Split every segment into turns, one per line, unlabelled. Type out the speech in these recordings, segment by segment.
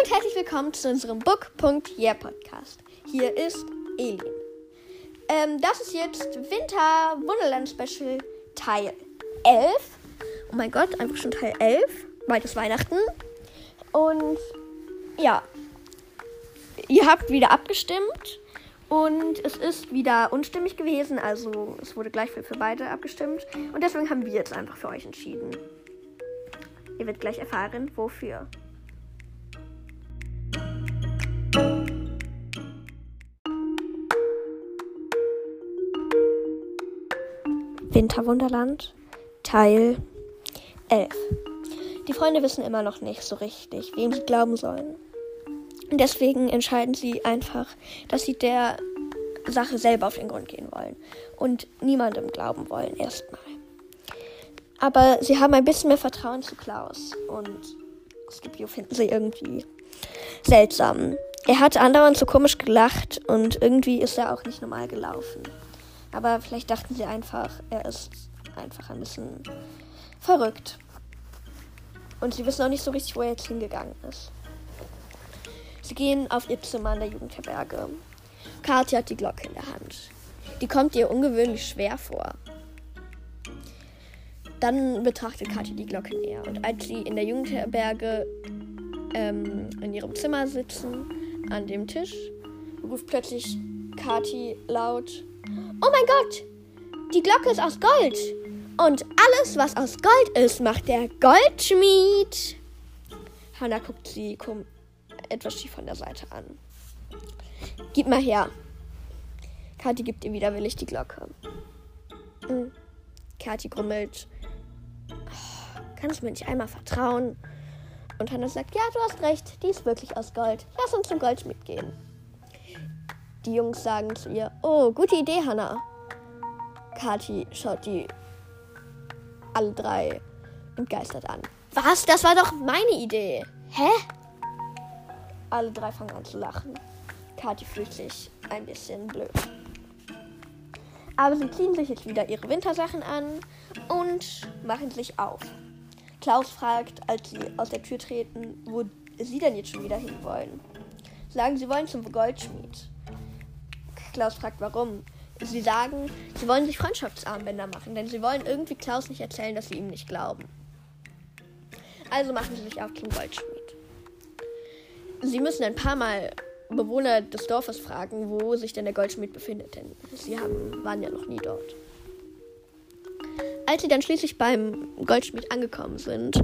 und herzlich willkommen zu unserem Book.yeah Podcast. Hier ist Elin. Ähm, das ist jetzt Winter Wunderland Special Teil 11. Oh mein Gott, einfach schon Teil 11. Bald ist Weihnachten. Und ja, ihr habt wieder abgestimmt. Und es ist wieder unstimmig gewesen. Also es wurde gleich für beide abgestimmt. Und deswegen haben wir jetzt einfach für euch entschieden. Ihr werdet gleich erfahren, wofür. Winterwunderland Teil 11. Die Freunde wissen immer noch nicht so richtig, wem sie glauben sollen. Und deswegen entscheiden sie einfach, dass sie der Sache selber auf den Grund gehen wollen und niemandem glauben wollen erstmal. Aber sie haben ein bisschen mehr Vertrauen zu Klaus und Scipio finden sie irgendwie seltsam. Er hat andauernd so komisch gelacht und irgendwie ist er auch nicht normal gelaufen. Aber vielleicht dachten sie einfach, er ist einfach ein bisschen verrückt. Und sie wissen auch nicht so richtig, wo er jetzt hingegangen ist. Sie gehen auf ihr Zimmer an der Jugendherberge. Kathi hat die Glocke in der Hand. Die kommt ihr ungewöhnlich schwer vor. Dann betrachtet Kathi die Glocke näher. Und als sie in der Jugendherberge ähm, in ihrem Zimmer sitzen, an dem Tisch, ruft plötzlich Kathi laut: Oh mein Gott! Die Glocke ist aus Gold! Und alles, was aus Gold ist, macht der Goldschmied. Hannah guckt sie etwas schief von der Seite an. Gib mal her. Kathi gibt ihr widerwillig die Glocke. Hm. Kathi grummelt. Oh, kannst du mir nicht einmal vertrauen? Und Hannah sagt, ja, du hast recht, die ist wirklich aus Gold. Lass uns zum Goldschmied gehen. Die Jungs sagen zu ihr, oh, gute Idee, Hannah. Kathi schaut die alle drei entgeistert an. Was? Das war doch meine Idee. Hä? Alle drei fangen an zu lachen. Kathi fühlt sich ein bisschen blöd. Aber sie ziehen sich jetzt wieder ihre Wintersachen an und machen sich auf. Klaus fragt, als sie aus der Tür treten, wo sie denn jetzt schon wieder hinwollen. Sagen, sie wollen zum Goldschmied. Klaus fragt, warum. Sie sagen, sie wollen sich Freundschaftsarmbänder machen, denn sie wollen irgendwie Klaus nicht erzählen, dass sie ihm nicht glauben. Also machen sie sich auf zum Goldschmied. Sie müssen ein paar Mal Bewohner des Dorfes fragen, wo sich denn der Goldschmied befindet, denn sie haben, waren ja noch nie dort. Als sie dann schließlich beim Goldschmied angekommen sind,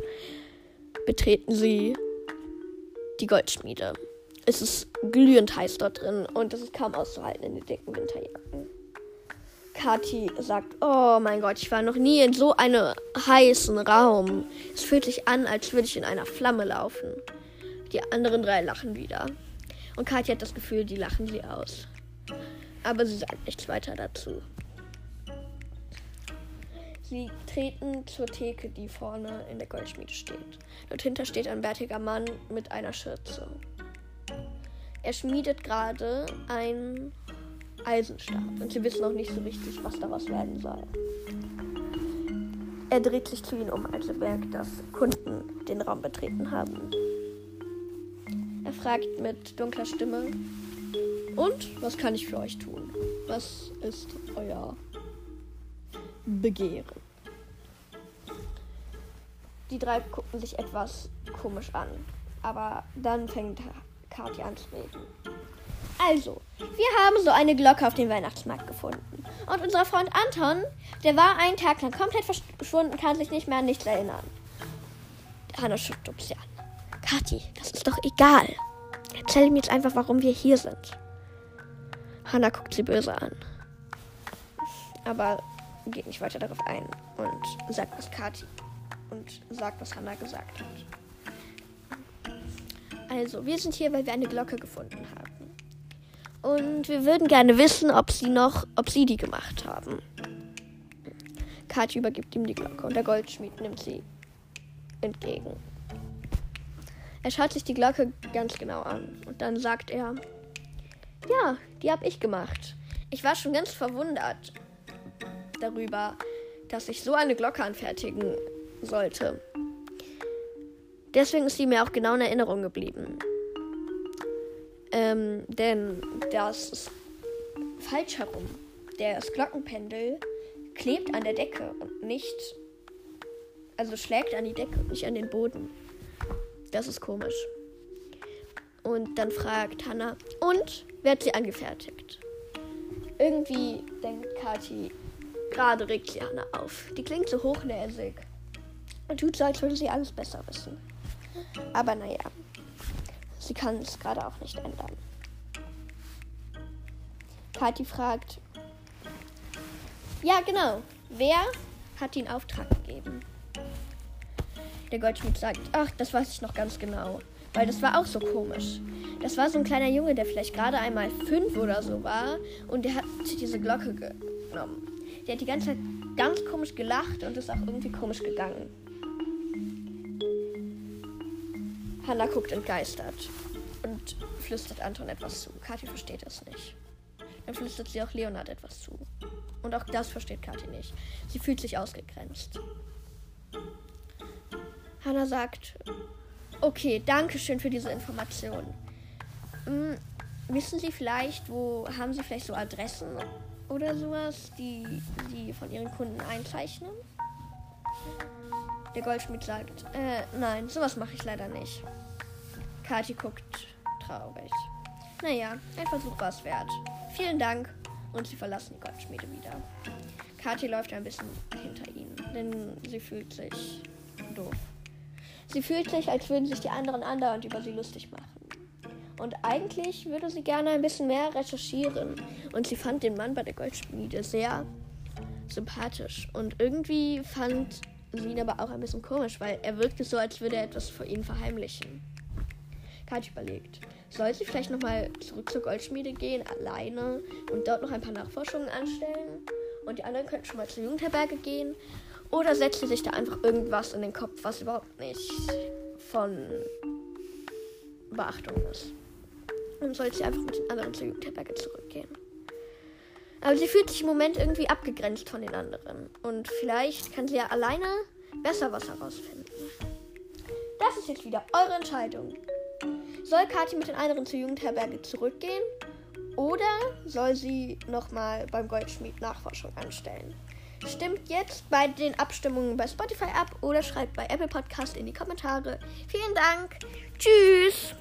betreten sie die Goldschmiede. Es ist glühend heiß dort drin und es ist kaum auszuhalten in den dicken Winterjacken. Kathi sagt, oh mein Gott, ich war noch nie in so einem heißen Raum. Es fühlt sich an, als würde ich in einer Flamme laufen. Die anderen drei lachen wieder. Und Kathi hat das Gefühl, die lachen sie aus. Aber sie sagt nichts weiter dazu. Sie treten zur Theke, die vorne in der Goldschmiede steht. Dort hinter steht ein bärtiger Mann mit einer Schürze. Er schmiedet gerade ein Eisenstab und sie wissen noch nicht so richtig, was daraus werden soll. Er dreht sich zu ihnen um, als er merkt, dass Kunden den Raum betreten haben. Er fragt mit dunkler Stimme: Und was kann ich für euch tun? Was ist euer Begehren. Die drei gucken sich etwas komisch an, aber dann fängt Kathi an zu reden. Also, wir haben so eine Glocke auf dem Weihnachtsmarkt gefunden. Und unser Freund Anton, der war einen Tag lang komplett verschwunden, kann sich nicht mehr an nichts erinnern. Hanna schüttelt sie an. Kathi, das ist doch egal. Erzähl ihm jetzt einfach, warum wir hier sind. Hanna guckt sie böse an. Aber geht nicht weiter darauf ein und sagt, was Kati und sagt, was Hannah gesagt hat. Also, wir sind hier, weil wir eine Glocke gefunden haben. Und wir würden gerne wissen, ob sie noch, ob sie die gemacht haben. Kathi übergibt ihm die Glocke und der Goldschmied nimmt sie entgegen. Er schaut sich die Glocke ganz genau an und dann sagt er, ja, die habe ich gemacht. Ich war schon ganz verwundert, darüber, dass ich so eine Glocke anfertigen sollte. Deswegen ist sie mir auch genau in Erinnerung geblieben. Ähm, denn das ist falsch herum. Das Glockenpendel klebt an der Decke und nicht. Also schlägt an die Decke und nicht an den Boden. Das ist komisch. Und dann fragt Hannah, und hat sie angefertigt? Irgendwie denkt Kathi, gerade regt sie Hannah auf. Die klingt so hochnäsig und tut so, als würde sie alles besser wissen. Aber naja, sie kann es gerade auch nicht ändern. Kathi fragt, ja genau, wer hat den Auftrag gegeben? Der Goldschmied sagt, ach, das weiß ich noch ganz genau. Weil das war auch so komisch. Das war so ein kleiner Junge, der vielleicht gerade einmal fünf oder so war. Und der hat sich diese Glocke genommen. Der hat die ganze Zeit ganz komisch gelacht und ist auch irgendwie komisch gegangen. Hannah guckt entgeistert und flüstert Anton etwas zu. Kathi versteht es nicht. Dann flüstert sie auch Leonard etwas zu. Und auch das versteht Kathi nicht. Sie fühlt sich ausgegrenzt. Hannah sagt, okay, danke schön für diese Information. Hm, wissen Sie vielleicht, wo haben Sie vielleicht so Adressen oder sowas, die Sie von Ihren Kunden einzeichnen? Der Goldschmied sagt, äh, nein, sowas mache ich leider nicht. Kathi guckt traurig. Naja, ein Versuch war es wert. Vielen Dank. Und sie verlassen die Goldschmiede wieder. Kathi läuft ein bisschen hinter ihnen, denn sie fühlt sich doof. Sie fühlt sich, als würden sich die anderen andauernd über sie lustig machen. Und eigentlich würde sie gerne ein bisschen mehr recherchieren. Und sie fand den Mann bei der Goldschmiede sehr sympathisch. Und irgendwie fand ihn aber auch ein bisschen komisch, weil er wirkte so, als würde er etwas vor ihnen verheimlichen. Katja überlegt, soll sie vielleicht nochmal zurück zur Goldschmiede gehen, alleine und dort noch ein paar Nachforschungen anstellen? Und die anderen könnten schon mal zur Jugendherberge gehen. Oder setzt sie sich da einfach irgendwas in den Kopf, was überhaupt nicht von Beachtung ist. Dann soll sie einfach mit den anderen zur Jugendherberge zurückgehen. Aber sie fühlt sich im Moment irgendwie abgegrenzt von den anderen. Und vielleicht kann sie ja alleine besser was herausfinden. Das ist jetzt wieder eure Entscheidung. Soll Kathi mit den anderen zur Jugendherberge zurückgehen? Oder soll sie nochmal beim Goldschmied Nachforschung anstellen? Stimmt jetzt bei den Abstimmungen bei Spotify ab oder schreibt bei Apple Podcast in die Kommentare. Vielen Dank. Tschüss.